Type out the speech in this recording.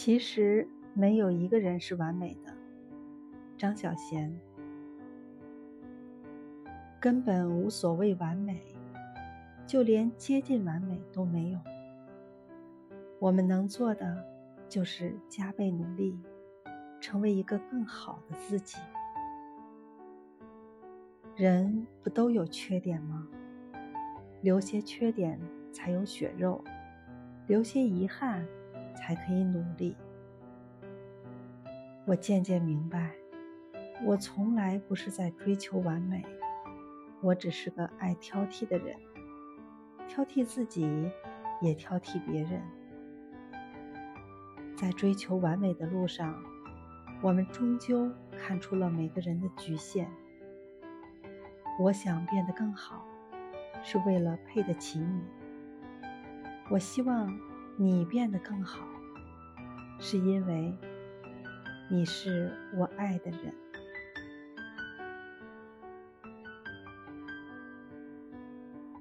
其实没有一个人是完美的。张小娴，根本无所谓完美，就连接近完美都没有。我们能做的就是加倍努力，成为一个更好的自己。人不都有缺点吗？留些缺点才有血肉，留些遗憾才可以努力。我渐渐明白，我从来不是在追求完美，我只是个爱挑剔的人，挑剔自己，也挑剔别人。在追求完美的路上，我们终究看出了每个人的局限。我想变得更好。是为了配得起你，我希望你变得更好，是因为你是我爱的人。